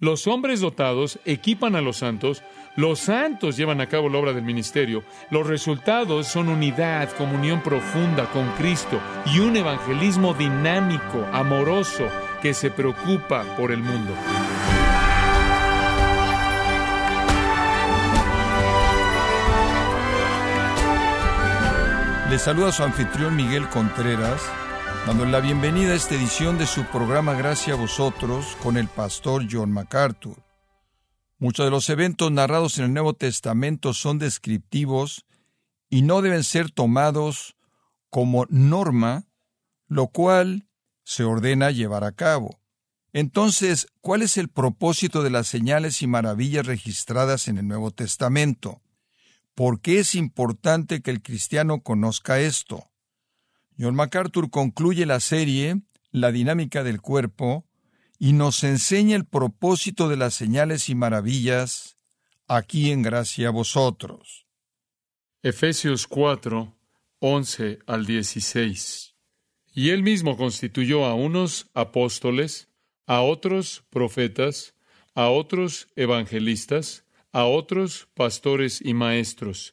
Los hombres dotados equipan a los santos, los santos llevan a cabo la obra del ministerio, los resultados son unidad, comunión profunda con Cristo y un evangelismo dinámico, amoroso, que se preocupa por el mundo. Le saluda su anfitrión Miguel Contreras, dando la bienvenida a esta edición de su programa Gracias a vosotros con el pastor John MacArthur. Muchos de los eventos narrados en el Nuevo Testamento son descriptivos y no deben ser tomados como norma, lo cual se ordena llevar a cabo. Entonces, ¿cuál es el propósito de las señales y maravillas registradas en el Nuevo Testamento? ¿Por qué es importante que el cristiano conozca esto? John MacArthur concluye la serie La dinámica del cuerpo y nos enseña el propósito de las señales y maravillas aquí en gracia a vosotros. Efesios 4, 11 al 16. Y él mismo constituyó a unos apóstoles, a otros profetas, a otros evangelistas, a otros pastores y maestros,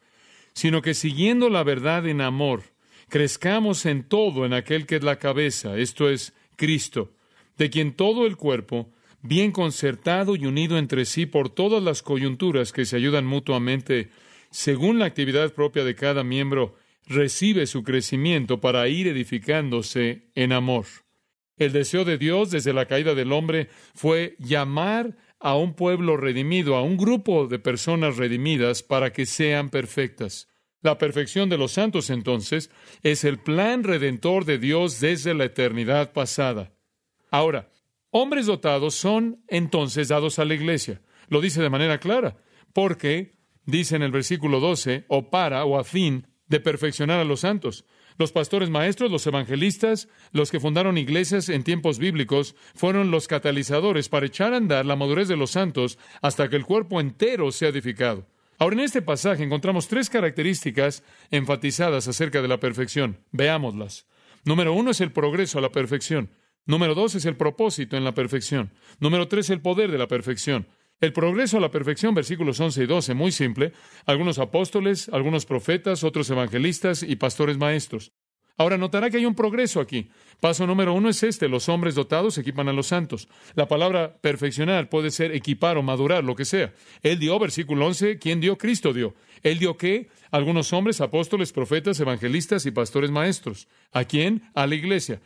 sino que siguiendo la verdad en amor, crezcamos en todo en aquel que es la cabeza, esto es Cristo, de quien todo el cuerpo, bien concertado y unido entre sí por todas las coyunturas que se ayudan mutuamente, según la actividad propia de cada miembro, recibe su crecimiento para ir edificándose en amor. El deseo de Dios desde la caída del hombre fue llamar a un pueblo redimido, a un grupo de personas redimidas para que sean perfectas. La perfección de los santos entonces es el plan redentor de Dios desde la eternidad pasada. Ahora, hombres dotados son entonces dados a la iglesia. Lo dice de manera clara, porque dice en el versículo 12, o para o a fin de perfeccionar a los santos. Los pastores maestros, los evangelistas, los que fundaron iglesias en tiempos bíblicos, fueron los catalizadores para echar a andar la madurez de los santos hasta que el cuerpo entero sea edificado. Ahora, en este pasaje encontramos tres características enfatizadas acerca de la perfección. Veámoslas. Número uno es el progreso a la perfección. Número dos es el propósito en la perfección. Número tres, el poder de la perfección. El progreso a la perfección, versículos 11 y 12, muy simple. Algunos apóstoles, algunos profetas, otros evangelistas y pastores maestros. Ahora notará que hay un progreso aquí. Paso número uno es este, los hombres dotados equipan a los santos. La palabra perfeccionar puede ser equipar o madurar, lo que sea. Él dio, versículo 11, ¿quién dio? Cristo dio. Él dio qué? Algunos hombres, apóstoles, profetas, evangelistas y pastores maestros. ¿A quién? A la iglesia.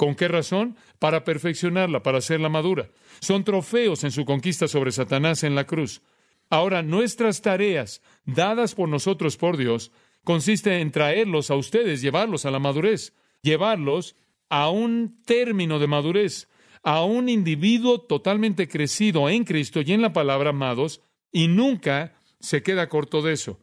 ¿Con qué razón? Para perfeccionarla, para hacerla madura. Son trofeos en su conquista sobre Satanás en la cruz. Ahora, nuestras tareas, dadas por nosotros por Dios, consiste en traerlos a ustedes, llevarlos a la madurez, llevarlos a un término de madurez, a un individuo totalmente crecido en Cristo y en la palabra, amados, y nunca se queda corto de eso.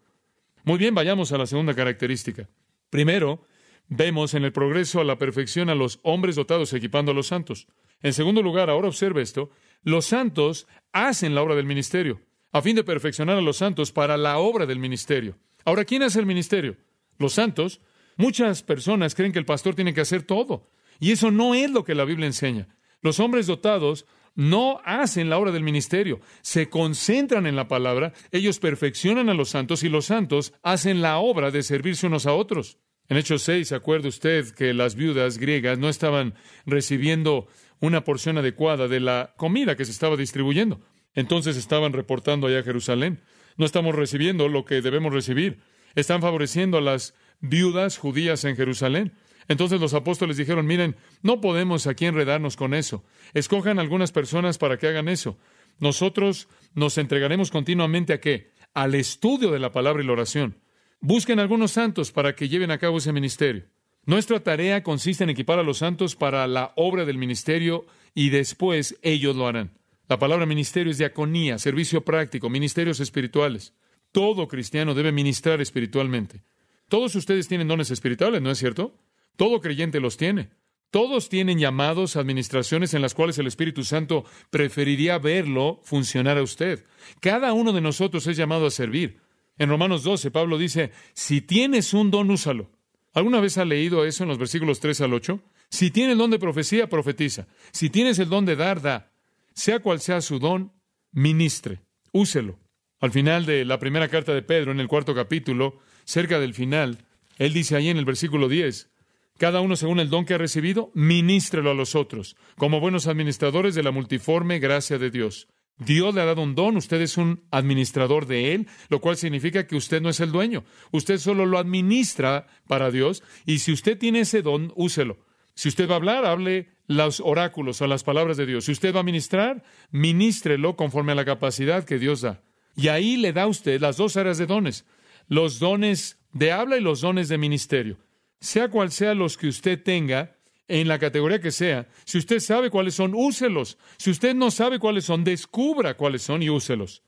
Muy bien, vayamos a la segunda característica. Primero, Vemos en el progreso a la perfección a los hombres dotados equipando a los santos. En segundo lugar, ahora observe esto, los santos hacen la obra del ministerio, a fin de perfeccionar a los santos para la obra del ministerio. Ahora, ¿quién hace el ministerio? Los santos. Muchas personas creen que el pastor tiene que hacer todo, y eso no es lo que la Biblia enseña. Los hombres dotados no hacen la obra del ministerio, se concentran en la palabra, ellos perfeccionan a los santos y los santos hacen la obra de servirse unos a otros. En Hechos 6, ¿se acuerda usted que las viudas griegas no estaban recibiendo una porción adecuada de la comida que se estaba distribuyendo? Entonces estaban reportando allá a Jerusalén. No estamos recibiendo lo que debemos recibir. Están favoreciendo a las viudas judías en Jerusalén. Entonces los apóstoles dijeron, miren, no podemos aquí enredarnos con eso. Escojan algunas personas para que hagan eso. Nosotros nos entregaremos continuamente a qué? Al estudio de la palabra y la oración. Busquen algunos santos para que lleven a cabo ese ministerio. Nuestra tarea consiste en equipar a los santos para la obra del ministerio y después ellos lo harán. La palabra ministerio es diaconía, servicio práctico, ministerios espirituales. Todo cristiano debe ministrar espiritualmente. Todos ustedes tienen dones espirituales, ¿no es cierto? Todo creyente los tiene. Todos tienen llamados, administraciones en las cuales el Espíritu Santo preferiría verlo funcionar a usted. Cada uno de nosotros es llamado a servir. En Romanos 12, Pablo dice, si tienes un don, úsalo. ¿Alguna vez ha leído eso en los versículos 3 al 8? Si tienes el don de profecía, profetiza. Si tienes el don de dar, da. Sea cual sea su don, ministre, úselo. Al final de la primera carta de Pedro, en el cuarto capítulo, cerca del final, él dice ahí en el versículo 10, cada uno según el don que ha recibido, ministrelo a los otros, como buenos administradores de la multiforme gracia de Dios. Dios le ha dado un don, usted es un administrador de él, lo cual significa que usted no es el dueño, usted solo lo administra para Dios, y si usted tiene ese don, úselo. Si usted va a hablar, hable los oráculos o las palabras de Dios. Si usted va a ministrar, ministrelo conforme a la capacidad que Dios da. Y ahí le da usted las dos áreas de dones, los dones de habla y los dones de ministerio sea cual sea los que usted tenga, en la categoría que sea, si usted sabe cuáles son, úselos. Si usted no sabe cuáles son, descubra cuáles son y úselos.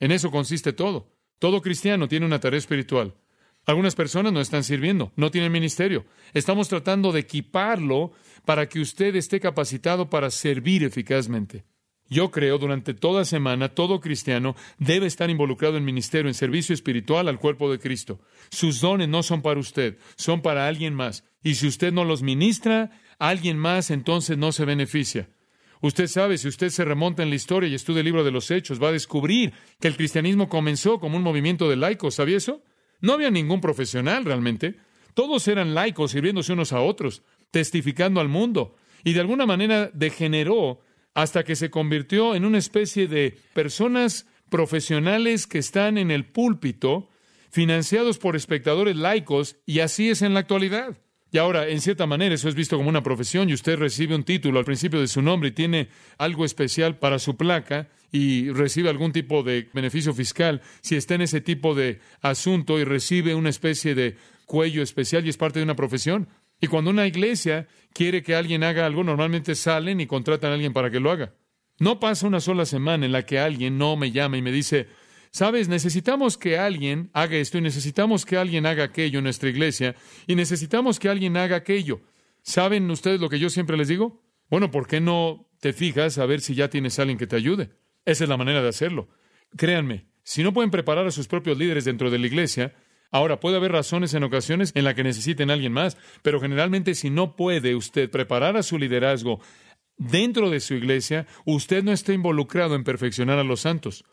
En eso consiste todo. Todo cristiano tiene una tarea espiritual. Algunas personas no están sirviendo, no tienen ministerio. Estamos tratando de equiparlo para que usted esté capacitado para servir eficazmente. Yo creo durante toda semana todo cristiano debe estar involucrado en ministerio, en servicio espiritual al cuerpo de Cristo. Sus dones no son para usted, son para alguien más. Y si usted no los ministra, alguien más entonces no se beneficia. Usted sabe, si usted se remonta en la historia y estudia el libro de los Hechos, va a descubrir que el cristianismo comenzó como un movimiento de laicos. ¿Sabía eso? No había ningún profesional realmente. Todos eran laicos sirviéndose unos a otros, testificando al mundo. Y de alguna manera degeneró hasta que se convirtió en una especie de personas profesionales que están en el púlpito, financiados por espectadores laicos, y así es en la actualidad. Y ahora, en cierta manera, eso es visto como una profesión y usted recibe un título al principio de su nombre y tiene algo especial para su placa y recibe algún tipo de beneficio fiscal si está en ese tipo de asunto y recibe una especie de cuello especial y es parte de una profesión. Y cuando una iglesia quiere que alguien haga algo, normalmente salen y contratan a alguien para que lo haga. No pasa una sola semana en la que alguien no me llama y me dice, sabes, necesitamos que alguien haga esto y necesitamos que alguien haga aquello en nuestra iglesia y necesitamos que alguien haga aquello. ¿Saben ustedes lo que yo siempre les digo? Bueno, ¿por qué no te fijas a ver si ya tienes alguien que te ayude? Esa es la manera de hacerlo. Créanme, si no pueden preparar a sus propios líderes dentro de la iglesia, Ahora, puede haber razones en ocasiones en las que necesiten a alguien más, pero generalmente si no puede usted preparar a su liderazgo dentro de su iglesia, usted no está involucrado en perfeccionar a los santos.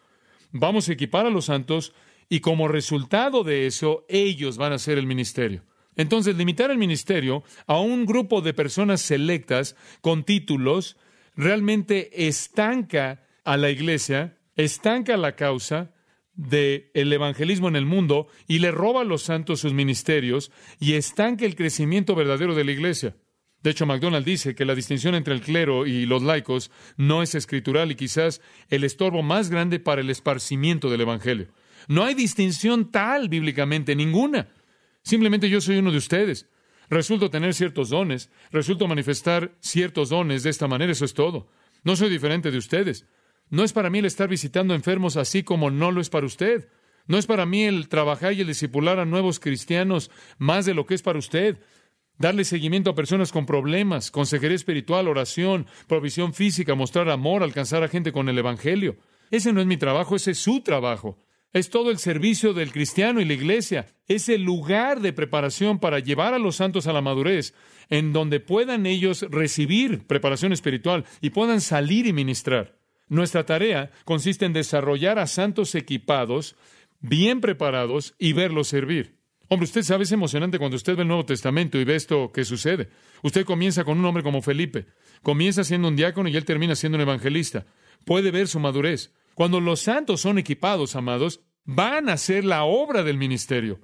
Vamos a equipar a los santos y como resultado de eso, ellos van a hacer el ministerio. Entonces, limitar el ministerio a un grupo de personas selectas con títulos realmente estanca a la iglesia, estanca la causa, del evangelismo en el mundo y le roba a los santos sus ministerios y estanca el crecimiento verdadero de la iglesia. De hecho, MacDonald dice que la distinción entre el clero y los laicos no es escritural y quizás el estorbo más grande para el esparcimiento del Evangelio. No hay distinción tal bíblicamente, ninguna. Simplemente yo soy uno de ustedes. Resulto tener ciertos dones, resulto manifestar ciertos dones de esta manera, eso es todo. No soy diferente de ustedes. No es para mí el estar visitando enfermos así como no lo es para usted. No es para mí el trabajar y el discipular a nuevos cristianos más de lo que es para usted. Darle seguimiento a personas con problemas, consejería espiritual, oración, provisión física, mostrar amor, alcanzar a gente con el Evangelio. Ese no es mi trabajo, ese es su trabajo. Es todo el servicio del cristiano y la iglesia. Es el lugar de preparación para llevar a los santos a la madurez, en donde puedan ellos recibir preparación espiritual y puedan salir y ministrar. Nuestra tarea consiste en desarrollar a santos equipados, bien preparados y verlos servir. Hombre, usted sabe, es emocionante cuando usted ve el Nuevo Testamento y ve esto que sucede. Usted comienza con un hombre como Felipe, comienza siendo un diácono y él termina siendo un evangelista. Puede ver su madurez. Cuando los santos son equipados, amados, van a hacer la obra del ministerio.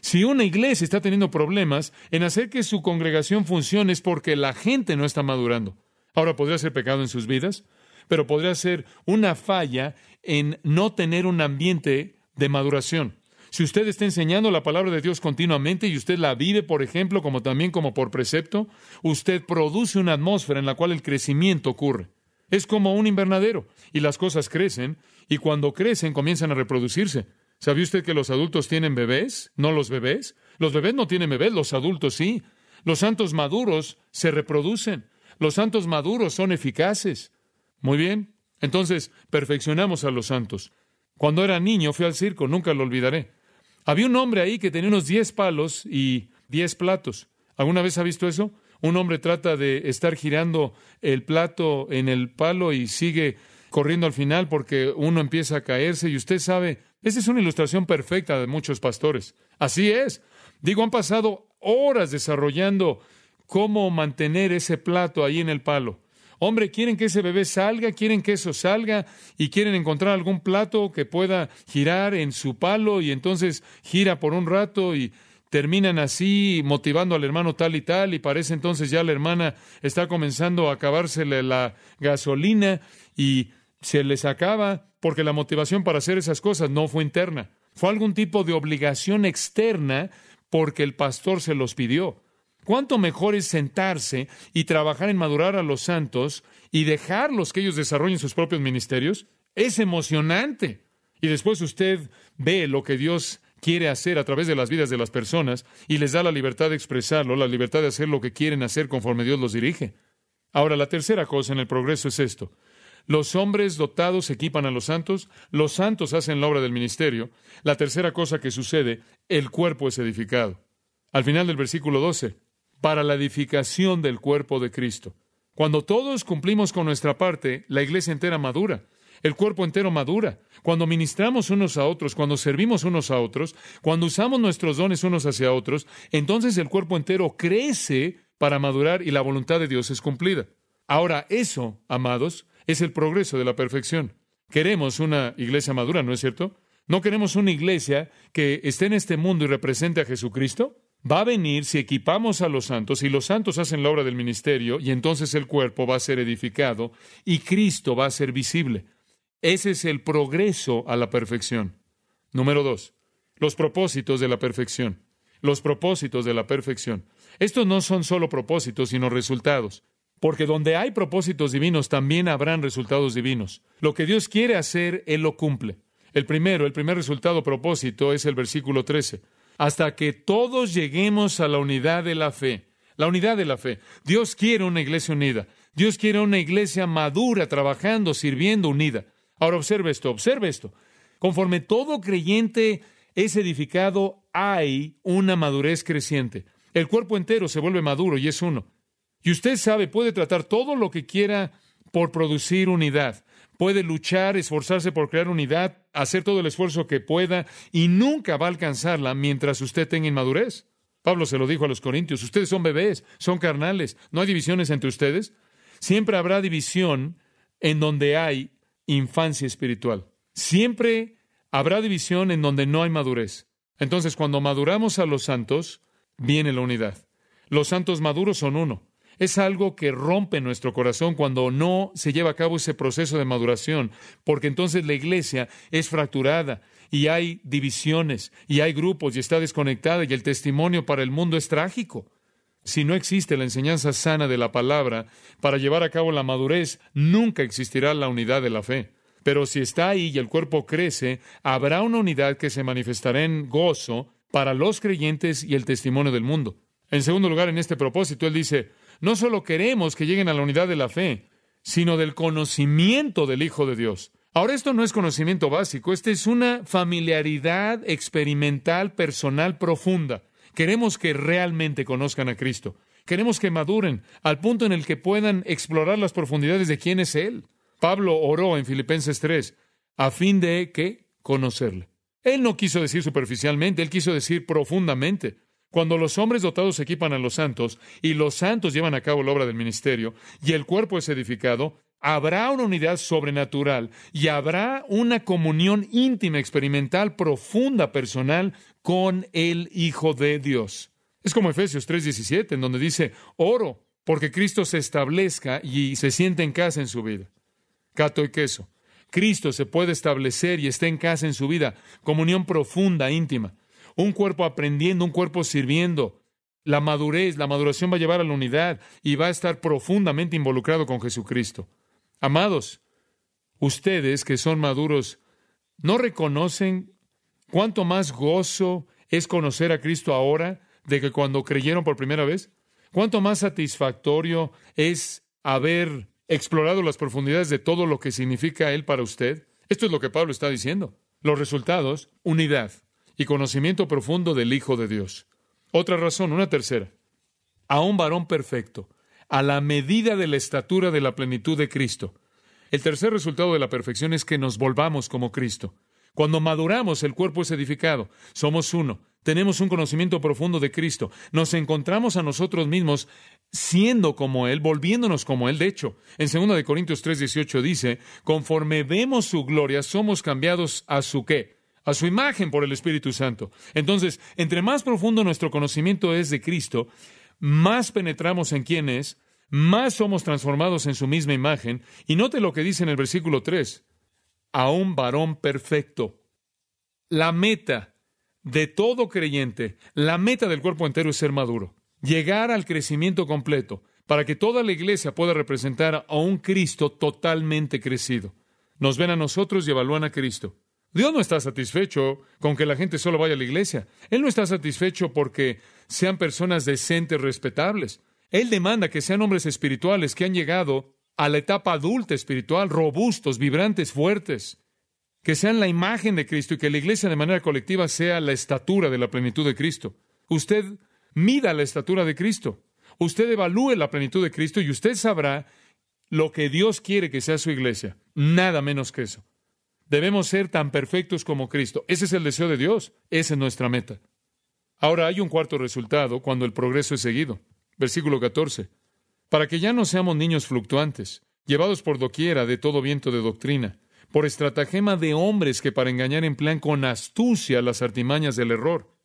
Si una iglesia está teniendo problemas en hacer que su congregación funcione es porque la gente no está madurando. Ahora, ¿podría ser pecado en sus vidas? Pero podría ser una falla en no tener un ambiente de maduración. Si usted está enseñando la palabra de Dios continuamente y usted la vive, por ejemplo, como también como por precepto, usted produce una atmósfera en la cual el crecimiento ocurre. Es como un invernadero, y las cosas crecen, y cuando crecen comienzan a reproducirse. ¿Sabía usted que los adultos tienen bebés? ¿No los bebés? Los bebés no tienen bebés, los adultos sí. Los santos maduros se reproducen. Los santos maduros son eficaces. Muy bien. Entonces, perfeccionamos a los santos. Cuando era niño fui al circo, nunca lo olvidaré. Había un hombre ahí que tenía unos diez palos y diez platos. ¿Alguna vez ha visto eso? Un hombre trata de estar girando el plato en el palo y sigue corriendo al final porque uno empieza a caerse y usted sabe, esa es una ilustración perfecta de muchos pastores. Así es. Digo, han pasado horas desarrollando cómo mantener ese plato ahí en el palo. Hombre, quieren que ese bebé salga, quieren que eso salga y quieren encontrar algún plato que pueda girar en su palo y entonces gira por un rato y terminan así motivando al hermano tal y tal y parece entonces ya la hermana está comenzando a acabársele la gasolina y se les acaba porque la motivación para hacer esas cosas no fue interna, fue algún tipo de obligación externa porque el pastor se los pidió. ¿Cuánto mejor es sentarse y trabajar en madurar a los santos y dejarlos que ellos desarrollen sus propios ministerios? Es emocionante. Y después usted ve lo que Dios quiere hacer a través de las vidas de las personas y les da la libertad de expresarlo, la libertad de hacer lo que quieren hacer conforme Dios los dirige. Ahora, la tercera cosa en el progreso es esto. Los hombres dotados equipan a los santos, los santos hacen la obra del ministerio. La tercera cosa que sucede, el cuerpo es edificado. Al final del versículo 12, para la edificación del cuerpo de Cristo. Cuando todos cumplimos con nuestra parte, la iglesia entera madura, el cuerpo entero madura. Cuando ministramos unos a otros, cuando servimos unos a otros, cuando usamos nuestros dones unos hacia otros, entonces el cuerpo entero crece para madurar y la voluntad de Dios es cumplida. Ahora, eso, amados, es el progreso de la perfección. Queremos una iglesia madura, ¿no es cierto? ¿No queremos una iglesia que esté en este mundo y represente a Jesucristo? Va a venir si equipamos a los santos y los santos hacen la obra del ministerio y entonces el cuerpo va a ser edificado y Cristo va a ser visible. Ese es el progreso a la perfección. Número dos, los propósitos de la perfección. Los propósitos de la perfección. Estos no son solo propósitos, sino resultados. Porque donde hay propósitos divinos, también habrán resultados divinos. Lo que Dios quiere hacer, Él lo cumple. El primero, el primer resultado propósito es el versículo 13 hasta que todos lleguemos a la unidad de la fe. La unidad de la fe. Dios quiere una iglesia unida. Dios quiere una iglesia madura, trabajando, sirviendo, unida. Ahora observe esto, observe esto. Conforme todo creyente es edificado, hay una madurez creciente. El cuerpo entero se vuelve maduro y es uno. Y usted sabe, puede tratar todo lo que quiera por producir unidad puede luchar, esforzarse por crear unidad, hacer todo el esfuerzo que pueda y nunca va a alcanzarla mientras usted tenga inmadurez. Pablo se lo dijo a los corintios, ustedes son bebés, son carnales, no hay divisiones entre ustedes. Siempre habrá división en donde hay infancia espiritual. Siempre habrá división en donde no hay madurez. Entonces, cuando maduramos a los santos, viene la unidad. Los santos maduros son uno. Es algo que rompe nuestro corazón cuando no se lleva a cabo ese proceso de maduración, porque entonces la iglesia es fracturada y hay divisiones y hay grupos y está desconectada y el testimonio para el mundo es trágico. Si no existe la enseñanza sana de la palabra para llevar a cabo la madurez, nunca existirá la unidad de la fe. Pero si está ahí y el cuerpo crece, habrá una unidad que se manifestará en gozo para los creyentes y el testimonio del mundo. En segundo lugar, en este propósito, él dice, no solo queremos que lleguen a la unidad de la fe, sino del conocimiento del Hijo de Dios. Ahora esto no es conocimiento básico, esta es una familiaridad experimental, personal, profunda. Queremos que realmente conozcan a Cristo. Queremos que maduren al punto en el que puedan explorar las profundidades de quién es Él. Pablo oró en Filipenses 3 a fin de que conocerle. Él no quiso decir superficialmente, él quiso decir profundamente. Cuando los hombres dotados equipan a los santos y los santos llevan a cabo la obra del ministerio y el cuerpo es edificado, habrá una unidad sobrenatural y habrá una comunión íntima, experimental, profunda, personal con el Hijo de Dios. Es como Efesios 3:17, en donde dice, oro porque Cristo se establezca y se siente en casa en su vida. Cato y queso. Cristo se puede establecer y está en casa en su vida, comunión profunda, íntima un cuerpo aprendiendo, un cuerpo sirviendo. La madurez, la maduración va a llevar a la unidad y va a estar profundamente involucrado con Jesucristo. Amados, ustedes que son maduros, ¿no reconocen cuánto más gozo es conocer a Cristo ahora de que cuando creyeron por primera vez? ¿Cuánto más satisfactorio es haber explorado las profundidades de todo lo que significa Él para usted? Esto es lo que Pablo está diciendo. Los resultados, unidad y conocimiento profundo del Hijo de Dios. Otra razón, una tercera. A un varón perfecto, a la medida de la estatura de la plenitud de Cristo. El tercer resultado de la perfección es que nos volvamos como Cristo. Cuando maduramos, el cuerpo es edificado. Somos uno. Tenemos un conocimiento profundo de Cristo. Nos encontramos a nosotros mismos siendo como Él, volviéndonos como Él. De hecho, en 2 Corintios 3:18 dice, conforme vemos su gloria, somos cambiados a su qué? A su imagen por el Espíritu Santo. Entonces, entre más profundo nuestro conocimiento es de Cristo, más penetramos en quién es, más somos transformados en su misma imagen. Y note lo que dice en el versículo 3, a un varón perfecto. La meta de todo creyente, la meta del cuerpo entero es ser maduro, llegar al crecimiento completo, para que toda la iglesia pueda representar a un Cristo totalmente crecido. Nos ven a nosotros y evalúan a Cristo. Dios no está satisfecho con que la gente solo vaya a la iglesia. Él no está satisfecho porque sean personas decentes, respetables. Él demanda que sean hombres espirituales que han llegado a la etapa adulta espiritual, robustos, vibrantes, fuertes, que sean la imagen de Cristo y que la iglesia de manera colectiva sea la estatura de la plenitud de Cristo. Usted mida la estatura de Cristo. Usted evalúe la plenitud de Cristo y usted sabrá lo que Dios quiere que sea su iglesia. Nada menos que eso. Debemos ser tan perfectos como Cristo. Ese es el deseo de Dios. Esa es nuestra meta. Ahora hay un cuarto resultado cuando el progreso es seguido. Versículo 14. Para que ya no seamos niños fluctuantes, llevados por doquiera de todo viento de doctrina, por estratagema de hombres que para engañar emplean con astucia las artimañas del error.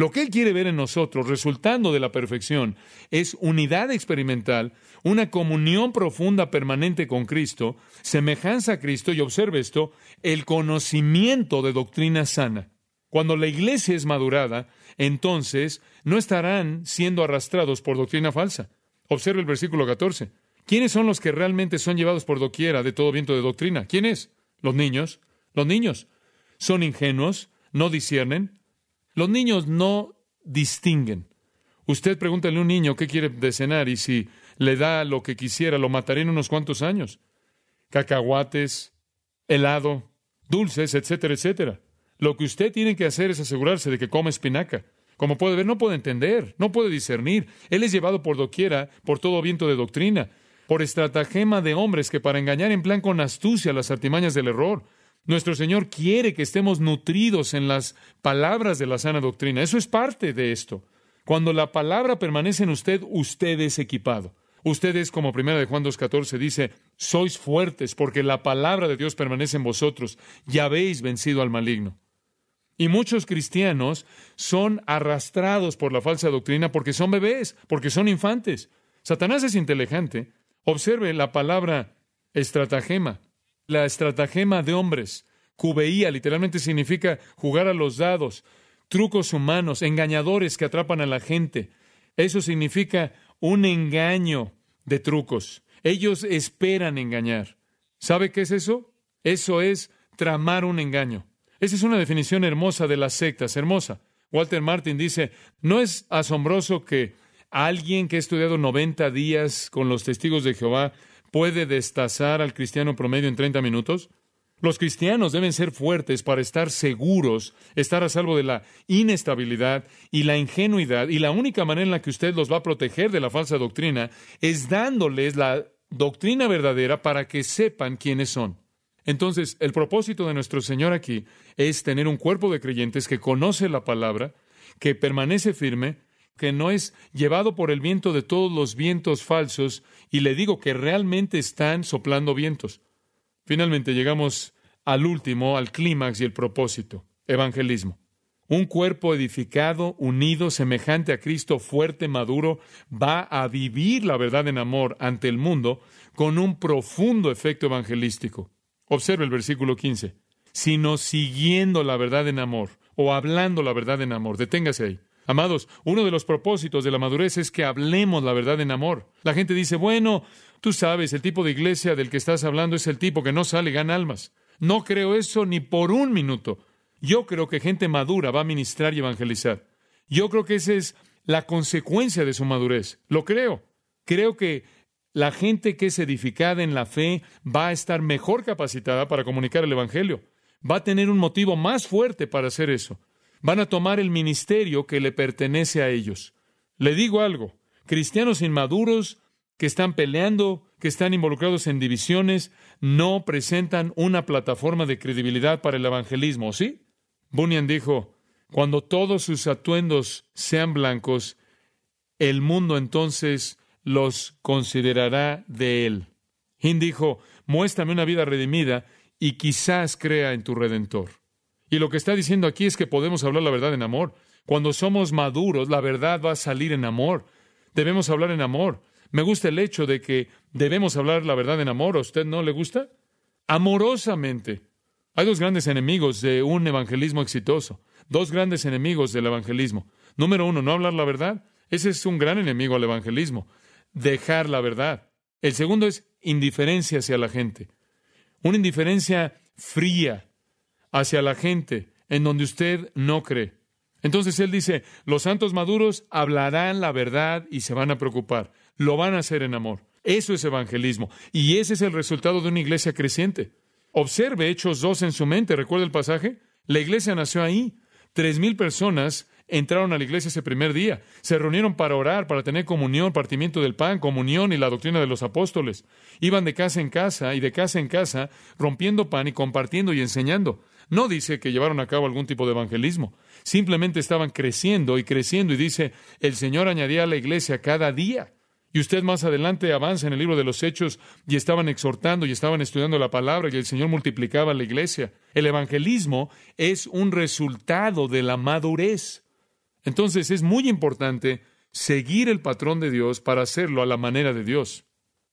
Lo que Él quiere ver en nosotros, resultando de la perfección, es unidad experimental, una comunión profunda permanente con Cristo, semejanza a Cristo, y observe esto, el conocimiento de doctrina sana. Cuando la iglesia es madurada, entonces no estarán siendo arrastrados por doctrina falsa. Observe el versículo 14. ¿Quiénes son los que realmente son llevados por doquiera de todo viento de doctrina? ¿Quién es? Los niños. Los niños son ingenuos, no disciernen. Los niños no distinguen. Usted pregúntale a un niño qué quiere de cenar y si le da lo que quisiera, lo mataré en unos cuantos años. Cacahuates, helado, dulces, etcétera, etcétera. Lo que usted tiene que hacer es asegurarse de que come espinaca. Como puede ver, no puede entender, no puede discernir. Él es llevado por doquiera, por todo viento de doctrina por estratagema de hombres que para engañar en plan con astucia las artimañas del error. Nuestro Señor quiere que estemos nutridos en las palabras de la sana doctrina. Eso es parte de esto. Cuando la palabra permanece en usted, usted es equipado. Usted es, como primera de Juan 2.14 dice, sois fuertes porque la palabra de Dios permanece en vosotros y habéis vencido al maligno. Y muchos cristianos son arrastrados por la falsa doctrina porque son bebés, porque son infantes. Satanás es inteligente Observe la palabra estratagema, la estratagema de hombres. Cubeía literalmente significa jugar a los dados, trucos humanos, engañadores que atrapan a la gente. Eso significa un engaño de trucos. Ellos esperan engañar. ¿Sabe qué es eso? Eso es tramar un engaño. Esa es una definición hermosa de las sectas, hermosa. Walter Martin dice, ¿no es asombroso que ¿Alguien que ha estudiado 90 días con los testigos de Jehová puede destazar al cristiano promedio en 30 minutos? Los cristianos deben ser fuertes para estar seguros, estar a salvo de la inestabilidad y la ingenuidad, y la única manera en la que usted los va a proteger de la falsa doctrina es dándoles la doctrina verdadera para que sepan quiénes son. Entonces, el propósito de nuestro Señor aquí es tener un cuerpo de creyentes que conoce la palabra, que permanece firme, que no es llevado por el viento de todos los vientos falsos, y le digo que realmente están soplando vientos. Finalmente llegamos al último, al clímax y el propósito, evangelismo. Un cuerpo edificado, unido, semejante a Cristo, fuerte, maduro, va a vivir la verdad en amor ante el mundo con un profundo efecto evangelístico. Observe el versículo 15. Sino siguiendo la verdad en amor, o hablando la verdad en amor. Deténgase ahí. Amados, uno de los propósitos de la madurez es que hablemos la verdad en amor. La gente dice, bueno, tú sabes, el tipo de iglesia del que estás hablando es el tipo que no sale y gana almas. No creo eso ni por un minuto. Yo creo que gente madura va a ministrar y evangelizar. Yo creo que esa es la consecuencia de su madurez. Lo creo. Creo que la gente que es edificada en la fe va a estar mejor capacitada para comunicar el Evangelio. Va a tener un motivo más fuerte para hacer eso. Van a tomar el ministerio que le pertenece a ellos. Le digo algo, cristianos inmaduros que están peleando, que están involucrados en divisiones, no presentan una plataforma de credibilidad para el evangelismo, ¿sí? Bunyan dijo, cuando todos sus atuendos sean blancos, el mundo entonces los considerará de él. Hind dijo, muéstrame una vida redimida y quizás crea en tu redentor. Y lo que está diciendo aquí es que podemos hablar la verdad en amor. Cuando somos maduros, la verdad va a salir en amor. Debemos hablar en amor. Me gusta el hecho de que debemos hablar la verdad en amor. ¿A usted no le gusta? Amorosamente. Hay dos grandes enemigos de un evangelismo exitoso. Dos grandes enemigos del evangelismo. Número uno, no hablar la verdad. Ese es un gran enemigo al evangelismo dejar la verdad. El segundo es indiferencia hacia la gente. Una indiferencia fría hacia la gente en donde usted no cree. Entonces él dice, los santos maduros hablarán la verdad y se van a preocupar. Lo van a hacer en amor. Eso es evangelismo. Y ese es el resultado de una iglesia creciente. Observe Hechos 2 en su mente. ¿Recuerda el pasaje? La iglesia nació ahí. Tres mil personas entraron a la iglesia ese primer día. Se reunieron para orar, para tener comunión, partimiento del pan, comunión y la doctrina de los apóstoles. Iban de casa en casa y de casa en casa, rompiendo pan y compartiendo y enseñando. No dice que llevaron a cabo algún tipo de evangelismo. Simplemente estaban creciendo y creciendo y dice, el Señor añadía a la iglesia cada día. Y usted más adelante avanza en el libro de los Hechos y estaban exhortando y estaban estudiando la palabra y el Señor multiplicaba la iglesia. El evangelismo es un resultado de la madurez. Entonces es muy importante seguir el patrón de Dios para hacerlo a la manera de Dios.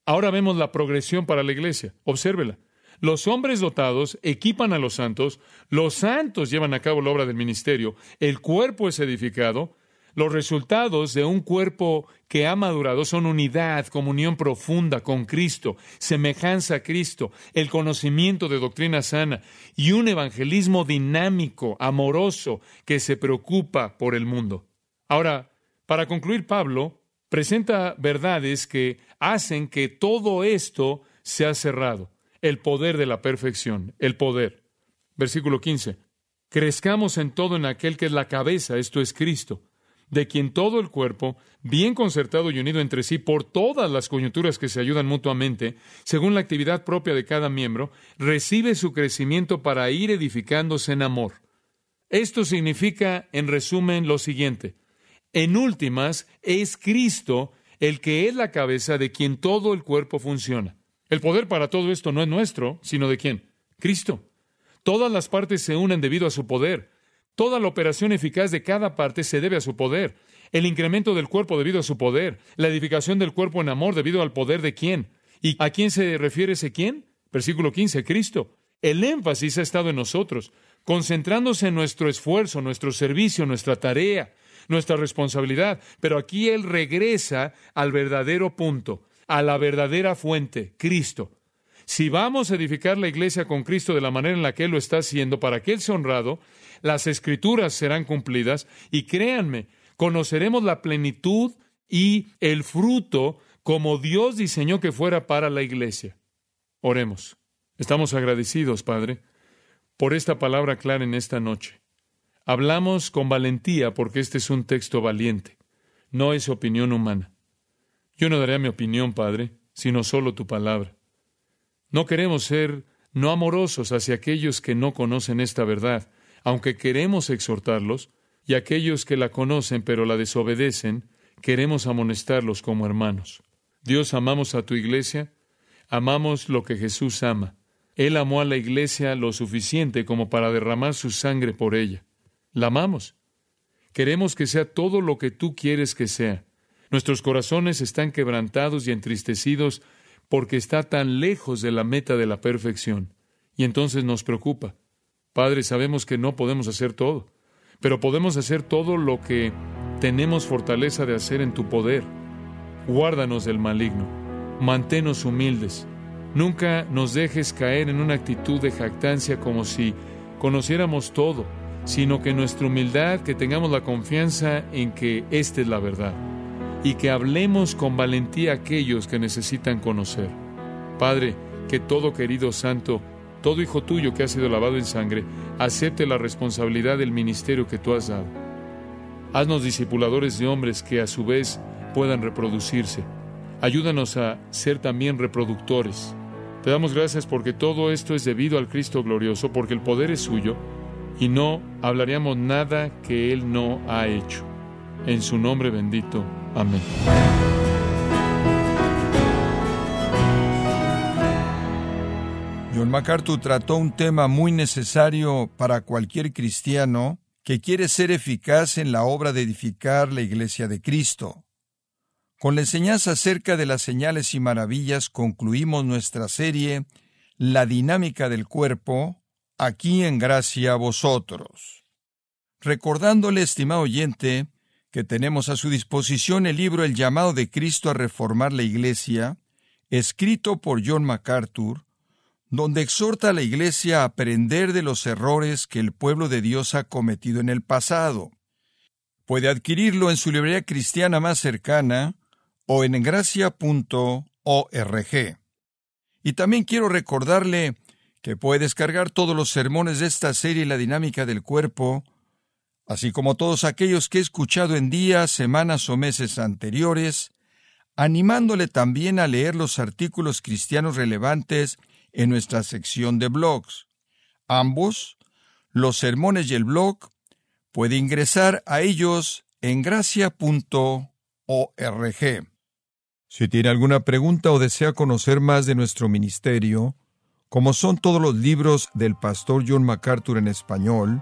Ahora vemos la progresión para la iglesia. Obsérvela. Los hombres dotados equipan a los santos, los santos llevan a cabo la obra del ministerio, el cuerpo es edificado, los resultados de un cuerpo que ha madurado son unidad, comunión profunda con Cristo, semejanza a Cristo, el conocimiento de doctrina sana y un evangelismo dinámico, amoroso, que se preocupa por el mundo. Ahora, para concluir, Pablo presenta verdades que hacen que todo esto sea cerrado. El poder de la perfección, el poder. Versículo 15. Crezcamos en todo en aquel que es la cabeza, esto es Cristo de quien todo el cuerpo, bien concertado y unido entre sí por todas las coyunturas que se ayudan mutuamente, según la actividad propia de cada miembro, recibe su crecimiento para ir edificándose en amor. Esto significa, en resumen, lo siguiente. En últimas, es Cristo el que es la cabeza de quien todo el cuerpo funciona. El poder para todo esto no es nuestro, sino de quién? Cristo. Todas las partes se unen debido a su poder. Toda la operación eficaz de cada parte se debe a su poder. El incremento del cuerpo debido a su poder. La edificación del cuerpo en amor debido al poder de quién. ¿Y a quién se refiere ese quién? Versículo 15, Cristo. El énfasis ha estado en nosotros, concentrándose en nuestro esfuerzo, nuestro servicio, nuestra tarea, nuestra responsabilidad. Pero aquí Él regresa al verdadero punto, a la verdadera fuente, Cristo. Si vamos a edificar la iglesia con Cristo de la manera en la que Él lo está haciendo, para que Él sea honrado, las escrituras serán cumplidas y créanme, conoceremos la plenitud y el fruto como Dios diseñó que fuera para la iglesia. Oremos. Estamos agradecidos, Padre, por esta palabra clara en esta noche. Hablamos con valentía porque este es un texto valiente, no es opinión humana. Yo no daré mi opinión, Padre, sino solo tu palabra. No queremos ser no amorosos hacia aquellos que no conocen esta verdad, aunque queremos exhortarlos, y aquellos que la conocen pero la desobedecen, queremos amonestarlos como hermanos. Dios amamos a tu iglesia, amamos lo que Jesús ama. Él amó a la iglesia lo suficiente como para derramar su sangre por ella. La amamos. Queremos que sea todo lo que tú quieres que sea. Nuestros corazones están quebrantados y entristecidos porque está tan lejos de la meta de la perfección. Y entonces nos preocupa. Padre, sabemos que no podemos hacer todo, pero podemos hacer todo lo que tenemos fortaleza de hacer en tu poder. Guárdanos del maligno, manténos humildes. Nunca nos dejes caer en una actitud de jactancia como si conociéramos todo, sino que nuestra humildad, que tengamos la confianza en que esta es la verdad y que hablemos con valentía a aquellos que necesitan conocer. Padre, que todo querido santo, todo hijo tuyo que ha sido lavado en sangre, acepte la responsabilidad del ministerio que tú has dado. Haznos discipuladores de hombres que a su vez puedan reproducirse. Ayúdanos a ser también reproductores. Te damos gracias porque todo esto es debido al Cristo glorioso, porque el poder es suyo y no hablaríamos nada que Él no ha hecho. En su nombre bendito. Amén. John MacArthur trató un tema muy necesario para cualquier cristiano que quiere ser eficaz en la obra de edificar la Iglesia de Cristo. Con la enseñanza acerca de las señales y maravillas concluimos nuestra serie La dinámica del cuerpo, aquí en gracia a vosotros. Recordándole, estimado oyente, que tenemos a su disposición el libro El llamado de Cristo a reformar la Iglesia, escrito por John MacArthur, donde exhorta a la Iglesia a aprender de los errores que el pueblo de Dios ha cometido en el pasado. Puede adquirirlo en su librería cristiana más cercana o en gracia.org. Y también quiero recordarle que puede descargar todos los sermones de esta serie La dinámica del cuerpo, así como todos aquellos que he escuchado en días, semanas o meses anteriores, animándole también a leer los artículos cristianos relevantes en nuestra sección de blogs. Ambos, los sermones y el blog, puede ingresar a ellos en gracia.org. Si tiene alguna pregunta o desea conocer más de nuestro ministerio, como son todos los libros del pastor John MacArthur en español,